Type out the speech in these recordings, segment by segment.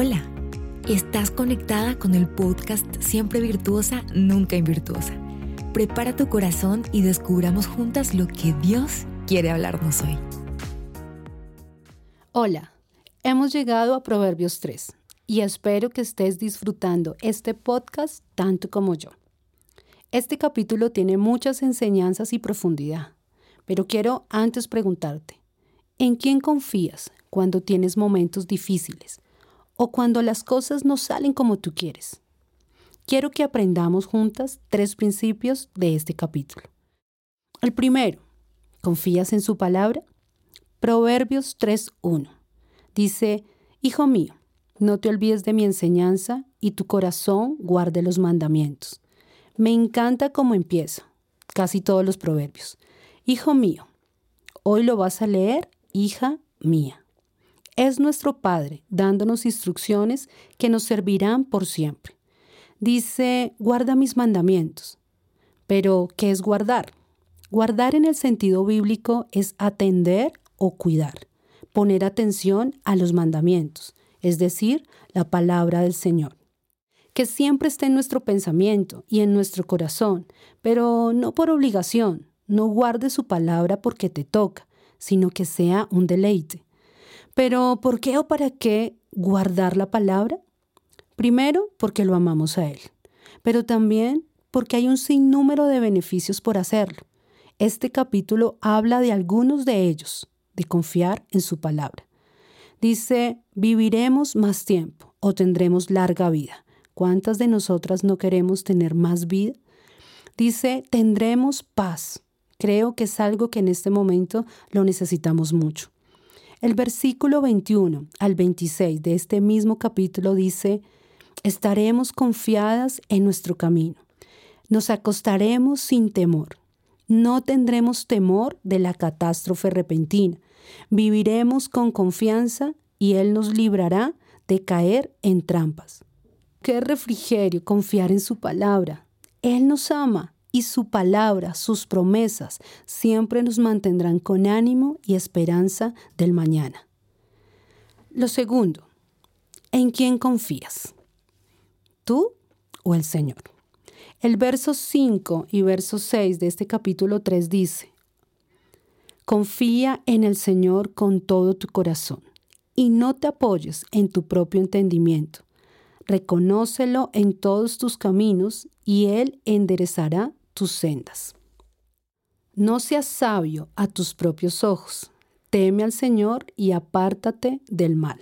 Hola, estás conectada con el podcast Siempre Virtuosa, Nunca Invirtuosa. Prepara tu corazón y descubramos juntas lo que Dios quiere hablarnos hoy. Hola, hemos llegado a Proverbios 3 y espero que estés disfrutando este podcast tanto como yo. Este capítulo tiene muchas enseñanzas y profundidad, pero quiero antes preguntarte, ¿en quién confías cuando tienes momentos difíciles? O cuando las cosas no salen como tú quieres. Quiero que aprendamos juntas tres principios de este capítulo. El primero, ¿confías en su palabra? Proverbios 3.1. Dice, Hijo mío, no te olvides de mi enseñanza y tu corazón guarde los mandamientos. Me encanta cómo empieza, casi todos los proverbios. Hijo mío, hoy lo vas a leer, hija mía es nuestro Padre dándonos instrucciones que nos servirán por siempre. Dice, guarda mis mandamientos. Pero, ¿qué es guardar? Guardar en el sentido bíblico es atender o cuidar, poner atención a los mandamientos, es decir, la palabra del Señor. Que siempre esté en nuestro pensamiento y en nuestro corazón, pero no por obligación, no guarde su palabra porque te toca, sino que sea un deleite. Pero ¿por qué o para qué guardar la palabra? Primero, porque lo amamos a Él, pero también porque hay un sinnúmero de beneficios por hacerlo. Este capítulo habla de algunos de ellos, de confiar en su palabra. Dice, viviremos más tiempo o tendremos larga vida. ¿Cuántas de nosotras no queremos tener más vida? Dice, tendremos paz. Creo que es algo que en este momento lo necesitamos mucho. El versículo 21 al 26 de este mismo capítulo dice, estaremos confiadas en nuestro camino, nos acostaremos sin temor, no tendremos temor de la catástrofe repentina, viviremos con confianza y Él nos librará de caer en trampas. Qué refrigerio confiar en su palabra. Él nos ama y su palabra, sus promesas, siempre nos mantendrán con ánimo y esperanza del mañana. Lo segundo, ¿en quién confías? ¿Tú o el Señor? El verso 5 y verso 6 de este capítulo 3 dice, Confía en el Señor con todo tu corazón y no te apoyes en tu propio entendimiento. Reconócelo en todos tus caminos y Él enderezará tus sendas. No seas sabio a tus propios ojos. Teme al Señor y apártate del mal.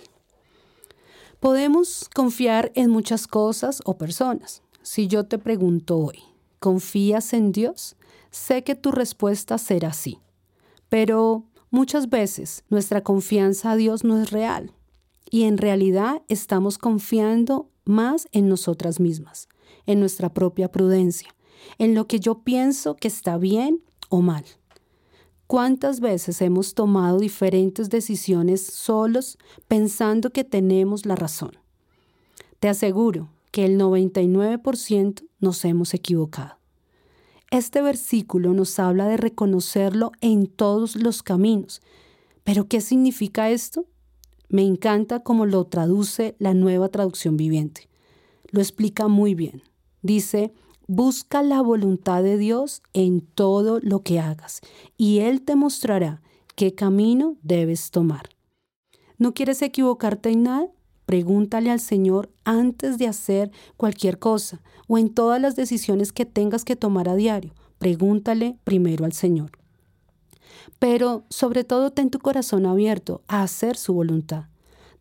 Podemos confiar en muchas cosas o personas. Si yo te pregunto hoy, ¿confías en Dios? Sé que tu respuesta será sí. Pero muchas veces nuestra confianza a Dios no es real y en realidad estamos confiando más en nosotras mismas, en nuestra propia prudencia, en lo que yo pienso que está bien o mal. ¿Cuántas veces hemos tomado diferentes decisiones solos pensando que tenemos la razón? Te aseguro que el 99% nos hemos equivocado. Este versículo nos habla de reconocerlo en todos los caminos. ¿Pero qué significa esto? Me encanta cómo lo traduce la nueva traducción viviente. Lo explica muy bien. Dice, Busca la voluntad de Dios en todo lo que hagas y Él te mostrará qué camino debes tomar. ¿No quieres equivocarte en nada? Pregúntale al Señor antes de hacer cualquier cosa o en todas las decisiones que tengas que tomar a diario. Pregúntale primero al Señor. Pero sobre todo ten tu corazón abierto a hacer su voluntad.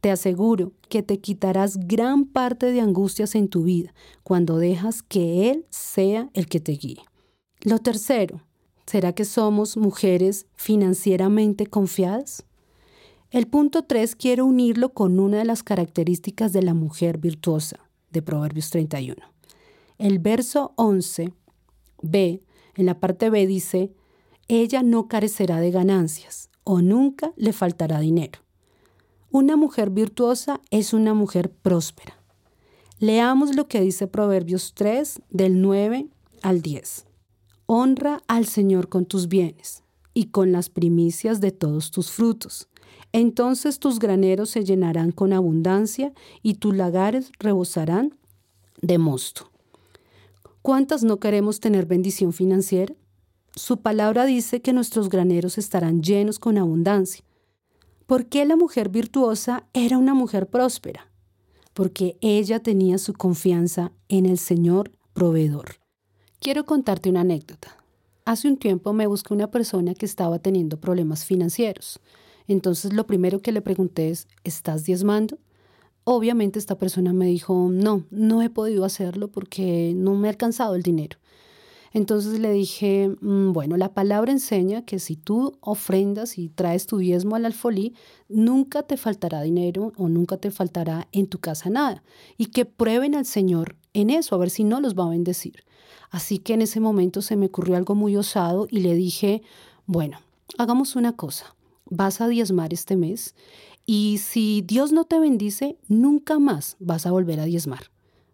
Te aseguro que te quitarás gran parte de angustias en tu vida cuando dejas que Él sea el que te guíe. Lo tercero, ¿será que somos mujeres financieramente confiadas? El punto 3 quiero unirlo con una de las características de la mujer virtuosa de Proverbios 31. El verso 11, B, en la parte B dice, ella no carecerá de ganancias o nunca le faltará dinero. Una mujer virtuosa es una mujer próspera. Leamos lo que dice Proverbios 3 del 9 al 10. Honra al Señor con tus bienes, y con las primicias de todos tus frutos. Entonces tus graneros se llenarán con abundancia y tus lagares rebosarán de mosto. ¿Cuántas no queremos tener bendición financiera? Su palabra dice que nuestros graneros estarán llenos con abundancia. ¿Por qué la mujer virtuosa era una mujer próspera? Porque ella tenía su confianza en el Señor proveedor. Quiero contarte una anécdota. Hace un tiempo me busqué una persona que estaba teniendo problemas financieros. Entonces lo primero que le pregunté es, ¿estás diezmando? Obviamente esta persona me dijo, no, no he podido hacerlo porque no me ha alcanzado el dinero. Entonces le dije, mm, bueno, la palabra enseña que si tú ofrendas y traes tu diezmo al alfolí, nunca te faltará dinero o nunca te faltará en tu casa nada. Y que prueben al Señor en eso, a ver si no los va a bendecir. Así que en ese momento se me ocurrió algo muy osado y le dije, bueno, hagamos una cosa, vas a diezmar este mes y si Dios no te bendice, nunca más vas a volver a diezmar,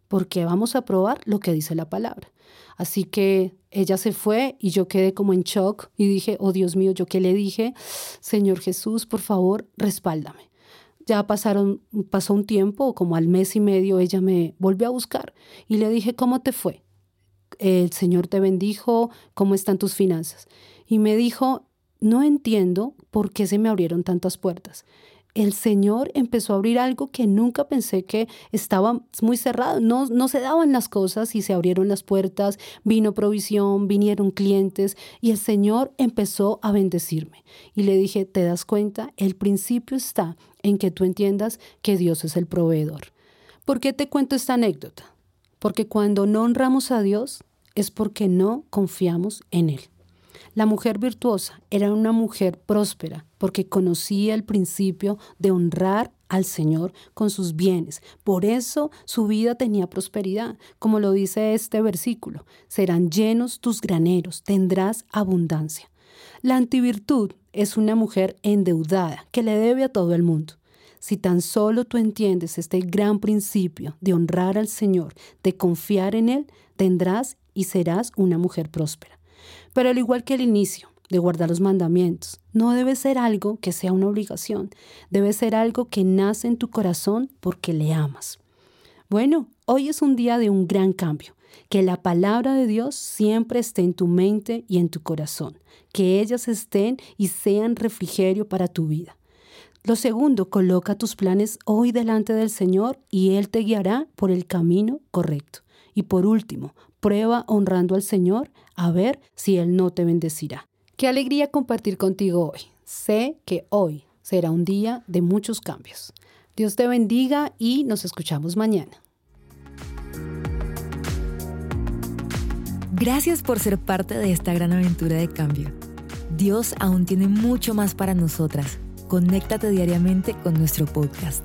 porque vamos a probar lo que dice la palabra. Así que ella se fue y yo quedé como en shock y dije, oh Dios mío, ¿yo qué le dije? Señor Jesús, por favor, respáldame. Ya pasaron, pasó un tiempo, como al mes y medio, ella me volvió a buscar y le dije, ¿cómo te fue? El Señor te bendijo, ¿cómo están tus finanzas? Y me dijo, no entiendo por qué se me abrieron tantas puertas el Señor empezó a abrir algo que nunca pensé que estaba muy cerrado. No, no se daban las cosas y se abrieron las puertas, vino provisión, vinieron clientes y el Señor empezó a bendecirme. Y le dije, ¿te das cuenta? El principio está en que tú entiendas que Dios es el proveedor. ¿Por qué te cuento esta anécdota? Porque cuando no honramos a Dios es porque no confiamos en Él. La mujer virtuosa era una mujer próspera porque conocía el principio de honrar al Señor con sus bienes. Por eso su vida tenía prosperidad, como lo dice este versículo. Serán llenos tus graneros, tendrás abundancia. La antivirtud es una mujer endeudada que le debe a todo el mundo. Si tan solo tú entiendes este gran principio de honrar al Señor, de confiar en Él, tendrás y serás una mujer próspera. Pero al igual que el inicio de guardar los mandamientos, no debe ser algo que sea una obligación, debe ser algo que nace en tu corazón porque le amas. Bueno, hoy es un día de un gran cambio. Que la palabra de Dios siempre esté en tu mente y en tu corazón. Que ellas estén y sean refrigerio para tu vida. Lo segundo, coloca tus planes hoy delante del Señor y Él te guiará por el camino correcto. Y por último, prueba honrando al Señor a ver si Él no te bendecirá. Qué alegría compartir contigo hoy. Sé que hoy será un día de muchos cambios. Dios te bendiga y nos escuchamos mañana. Gracias por ser parte de esta gran aventura de cambio. Dios aún tiene mucho más para nosotras. Conéctate diariamente con nuestro podcast.